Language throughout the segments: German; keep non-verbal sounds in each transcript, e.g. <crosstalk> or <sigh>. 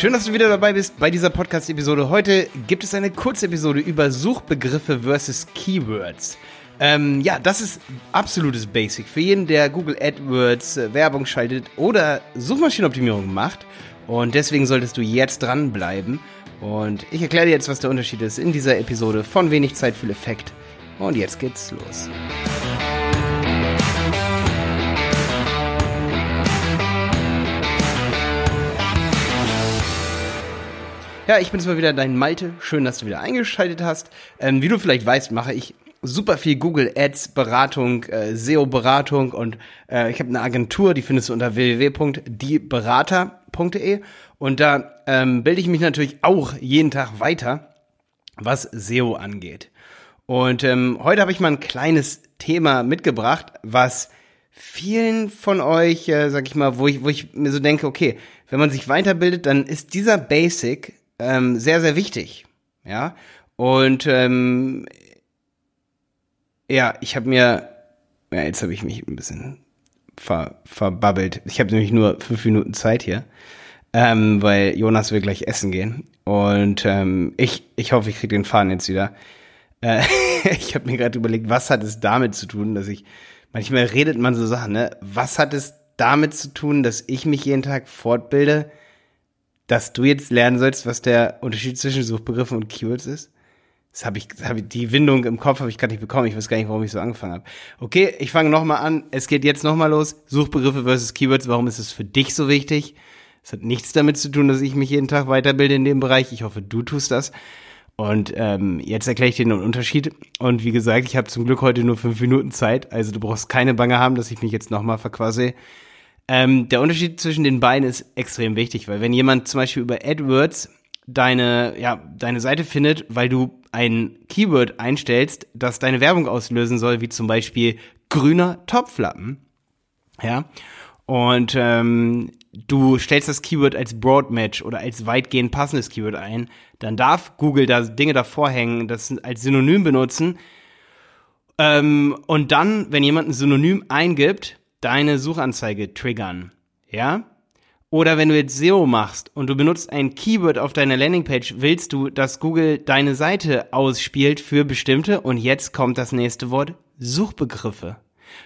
Schön, dass du wieder dabei bist bei dieser Podcast-Episode. Heute gibt es eine Kurzepisode über Suchbegriffe versus Keywords. Ähm, ja, das ist absolutes Basic für jeden, der Google AdWords äh, Werbung schaltet oder Suchmaschinenoptimierung macht. Und deswegen solltest du jetzt dranbleiben. Und ich erkläre dir jetzt, was der Unterschied ist in dieser Episode von wenig Zeit, viel Effekt. Und jetzt geht's los. Ja, ich bin jetzt mal wieder dein Malte. Schön, dass du wieder eingeschaltet hast. Ähm, wie du vielleicht weißt, mache ich super viel Google Ads Beratung, äh, SEO Beratung und äh, ich habe eine Agentur, die findest du unter www.dieberater.de und da ähm, bilde ich mich natürlich auch jeden Tag weiter, was SEO angeht. Und ähm, heute habe ich mal ein kleines Thema mitgebracht, was vielen von euch, äh, sag ich mal, wo ich, wo ich mir so denke, okay, wenn man sich weiterbildet, dann ist dieser Basic ähm, sehr, sehr wichtig. Ja. Und ähm, ja, ich habe mir, ja, jetzt habe ich mich ein bisschen ver, verbabbelt. Ich habe nämlich nur fünf Minuten Zeit hier, ähm, weil Jonas will gleich essen gehen. Und ähm, ich, ich hoffe, ich kriege den Faden jetzt wieder. Äh, <laughs> ich habe mir gerade überlegt, was hat es damit zu tun, dass ich, manchmal redet man so Sachen, ne? Was hat es damit zu tun, dass ich mich jeden Tag fortbilde? Dass du jetzt lernen sollst, was der Unterschied zwischen Suchbegriffen und Keywords ist? Das habe ich, das hab ich, die Windung im Kopf habe ich gerade nicht bekommen. Ich weiß gar nicht, warum ich so angefangen habe. Okay, ich fange nochmal an. Es geht jetzt nochmal los. Suchbegriffe versus Keywords. Warum ist es für dich so wichtig? Es hat nichts damit zu tun, dass ich mich jeden Tag weiterbilde in dem Bereich. Ich hoffe, du tust das. Und ähm, jetzt erkläre ich dir den Unterschied. Und wie gesagt, ich habe zum Glück heute nur fünf Minuten Zeit. Also du brauchst keine Bange haben, dass ich mich jetzt nochmal verquasse. Ähm, der Unterschied zwischen den beiden ist extrem wichtig, weil wenn jemand zum Beispiel über AdWords deine, ja, deine Seite findet, weil du ein Keyword einstellst, das deine Werbung auslösen soll, wie zum Beispiel grüner Topflappen, ja, und ähm, du stellst das Keyword als Broadmatch oder als weitgehend passendes Keyword ein, dann darf Google da Dinge davor hängen, das als Synonym benutzen. Ähm, und dann, wenn jemand ein Synonym eingibt, deine Suchanzeige triggern. Ja? Oder wenn du jetzt SEO machst und du benutzt ein Keyword auf deiner Landingpage, willst du, dass Google deine Seite ausspielt für bestimmte, und jetzt kommt das nächste Wort, Suchbegriffe.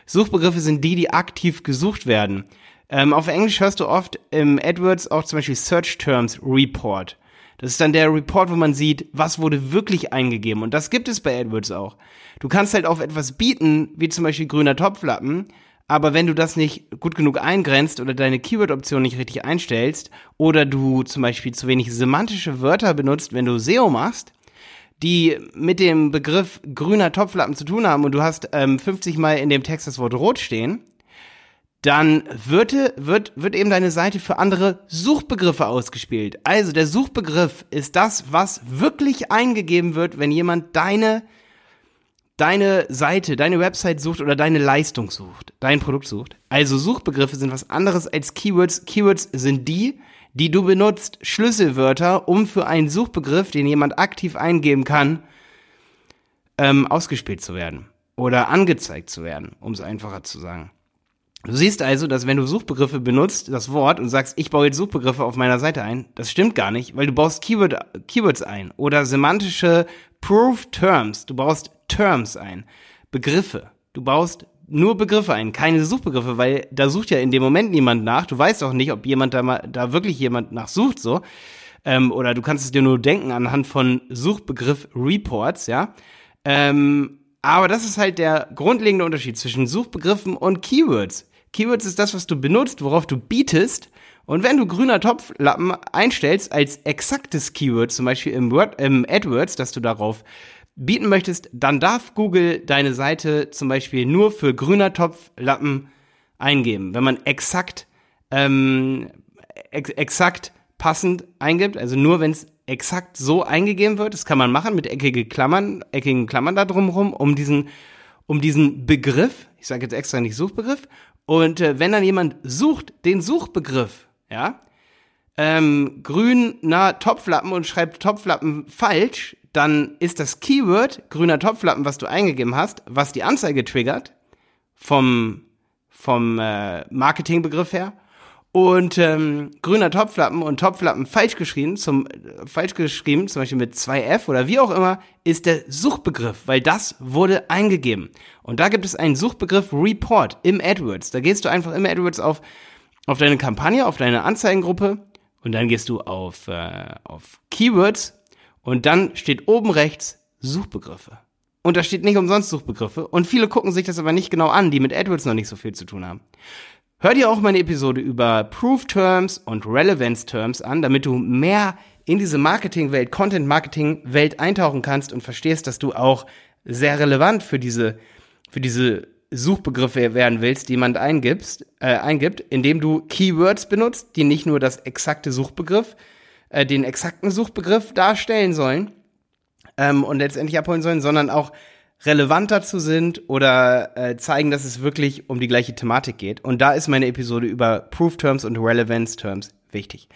Suchbegriffe sind die, die aktiv gesucht werden. Ähm, auf Englisch hörst du oft im AdWords auch zum Beispiel Search Terms Report. Das ist dann der Report, wo man sieht, was wurde wirklich eingegeben. Und das gibt es bei AdWords auch. Du kannst halt auf etwas bieten, wie zum Beispiel grüner Topflappen, aber wenn du das nicht gut genug eingrenzt oder deine Keyword-Option nicht richtig einstellst oder du zum Beispiel zu wenig semantische Wörter benutzt, wenn du SEO machst, die mit dem Begriff grüner Topflappen zu tun haben und du hast ähm, 50 Mal in dem Text das Wort rot stehen, dann wird, wird, wird eben deine Seite für andere Suchbegriffe ausgespielt. Also der Suchbegriff ist das, was wirklich eingegeben wird, wenn jemand deine deine Seite, deine Website sucht oder deine Leistung sucht, dein Produkt sucht. Also Suchbegriffe sind was anderes als Keywords. Keywords sind die, die du benutzt, Schlüsselwörter, um für einen Suchbegriff, den jemand aktiv eingeben kann, ähm, ausgespielt zu werden oder angezeigt zu werden, um es einfacher zu sagen. Du siehst also, dass wenn du Suchbegriffe benutzt, das Wort, und sagst, ich baue jetzt Suchbegriffe auf meiner Seite ein, das stimmt gar nicht, weil du baust Keyword, Keywords ein oder semantische Proof Terms. Du baust Terms ein. Begriffe. Du baust nur Begriffe ein, keine Suchbegriffe, weil da sucht ja in dem Moment niemand nach. Du weißt auch nicht, ob jemand da mal, da wirklich jemand nachsucht, so. Ähm, oder du kannst es dir nur denken anhand von Suchbegriff Reports, ja. Ähm, aber das ist halt der grundlegende Unterschied zwischen Suchbegriffen und Keywords. Keywords ist das, was du benutzt, worauf du bietest. Und wenn du grüner Topflappen einstellst als exaktes Keyword, zum Beispiel im, Word, im AdWords, dass du darauf bieten möchtest, dann darf Google deine Seite zum Beispiel nur für grüner Topflappen eingeben. Wenn man exakt, ähm, ex exakt passend eingibt, also nur wenn es exakt so eingegeben wird, das kann man machen mit eckige Klammern, eckigen Klammern da drumherum, um diesen, um diesen Begriff, ich sage jetzt extra nicht Suchbegriff, und äh, wenn dann jemand sucht den Suchbegriff, ja, ähm, grüner Topflappen und schreibt Topflappen falsch, dann ist das Keyword grüner Topflappen, was du eingegeben hast, was die Anzeige triggert, vom, vom äh, Marketingbegriff her. Und ähm, grüner Topflappen und Topflappen falsch geschrieben, zum äh, falsch geschrieben, zum Beispiel mit 2F oder wie auch immer, ist der Suchbegriff, weil das wurde eingegeben. Und da gibt es einen Suchbegriff Report im AdWords. Da gehst du einfach im AdWords auf, auf deine Kampagne, auf deine Anzeigengruppe und dann gehst du auf, äh, auf Keywords und dann steht oben rechts Suchbegriffe. Und da steht nicht umsonst Suchbegriffe. Und viele gucken sich das aber nicht genau an, die mit AdWords noch nicht so viel zu tun haben. Hör dir auch meine Episode über Proof Terms und Relevance Terms an, damit du mehr in diese Marketingwelt, Content-Marketing-Welt eintauchen kannst und verstehst, dass du auch sehr relevant für diese, für diese Suchbegriffe werden willst, die man eingibst, äh, eingibt, indem du Keywords benutzt, die nicht nur das exakte Suchbegriff, äh, den exakten Suchbegriff darstellen sollen ähm, und letztendlich abholen sollen, sondern auch relevant dazu sind oder äh, zeigen, dass es wirklich um die gleiche Thematik geht. Und da ist meine Episode über Proof Terms und Relevance Terms wichtig.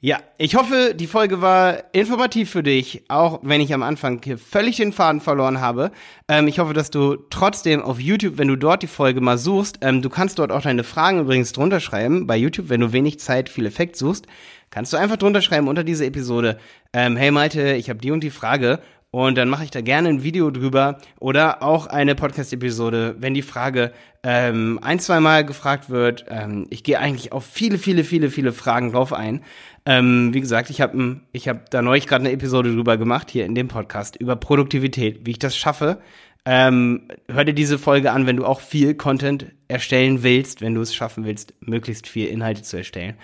Ja, ich hoffe, die Folge war informativ für dich, auch wenn ich am Anfang hier völlig den Faden verloren habe. Ähm, ich hoffe, dass du trotzdem auf YouTube, wenn du dort die Folge mal suchst, ähm, du kannst dort auch deine Fragen übrigens drunter schreiben. Bei YouTube, wenn du wenig Zeit, viel Effekt suchst, kannst du einfach drunter schreiben unter diese Episode, ähm, hey Malte, ich habe die und die Frage und dann mache ich da gerne ein Video drüber oder auch eine Podcast-Episode, wenn die Frage ähm, ein, zwei Mal gefragt wird. Ähm, ich gehe eigentlich auf viele, viele, viele, viele Fragen drauf ein. Ähm, wie gesagt, ich habe ich hab da neulich gerade eine Episode drüber gemacht, hier in dem Podcast, über Produktivität, wie ich das schaffe. Ähm, hör dir diese Folge an, wenn du auch viel Content erstellen willst, wenn du es schaffen willst, möglichst viel Inhalte zu erstellen.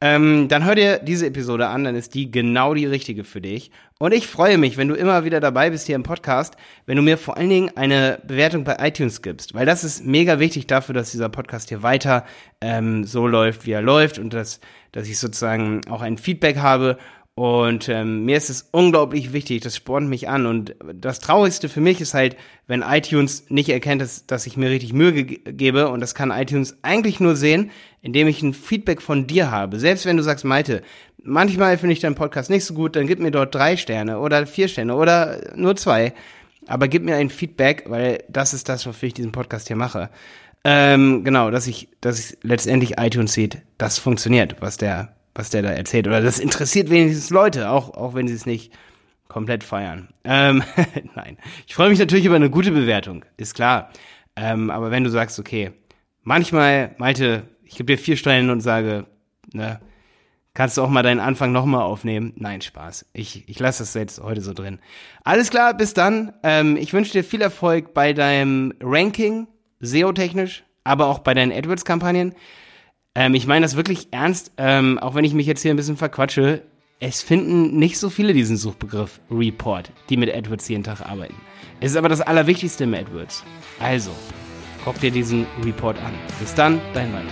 Ähm, dann hör dir diese Episode an, dann ist die genau die richtige für dich. Und ich freue mich, wenn du immer wieder dabei bist hier im Podcast, wenn du mir vor allen Dingen eine Bewertung bei iTunes gibst, weil das ist mega wichtig dafür, dass dieser Podcast hier weiter ähm, so läuft, wie er läuft und dass, dass ich sozusagen auch ein Feedback habe und ähm, mir ist es unglaublich wichtig, das spornt mich an. Und das Traurigste für mich ist halt, wenn iTunes nicht erkennt, dass, dass ich mir richtig Mühe ge gebe. Und das kann iTunes eigentlich nur sehen, indem ich ein Feedback von dir habe. Selbst wenn du sagst, Malte, manchmal finde ich deinen Podcast nicht so gut, dann gib mir dort drei Sterne oder vier Sterne oder nur zwei. Aber gib mir ein Feedback, weil das ist das, wofür ich diesen Podcast hier mache. Ähm, genau, dass ich, dass ich letztendlich iTunes sieht, das funktioniert, was der was der da erzählt. Oder das interessiert wenigstens Leute, auch, auch wenn sie es nicht komplett feiern. Ähm, <laughs> nein. Ich freue mich natürlich über eine gute Bewertung, ist klar. Ähm, aber wenn du sagst, okay, manchmal, Malte, ich gebe dir vier Stellen und sage, ne, kannst du auch mal deinen Anfang nochmal aufnehmen? Nein, Spaß. Ich, ich lasse das jetzt heute so drin. Alles klar, bis dann. Ähm, ich wünsche dir viel Erfolg bei deinem Ranking, SEO-technisch, aber auch bei deinen AdWords-Kampagnen. Ähm, ich meine das wirklich ernst, ähm, auch wenn ich mich jetzt hier ein bisschen verquatsche. Es finden nicht so viele diesen Suchbegriff Report, die mit AdWords jeden Tag arbeiten. Es ist aber das Allerwichtigste im AdWords. Also, guck dir diesen Report an. Bis dann, dein Mann.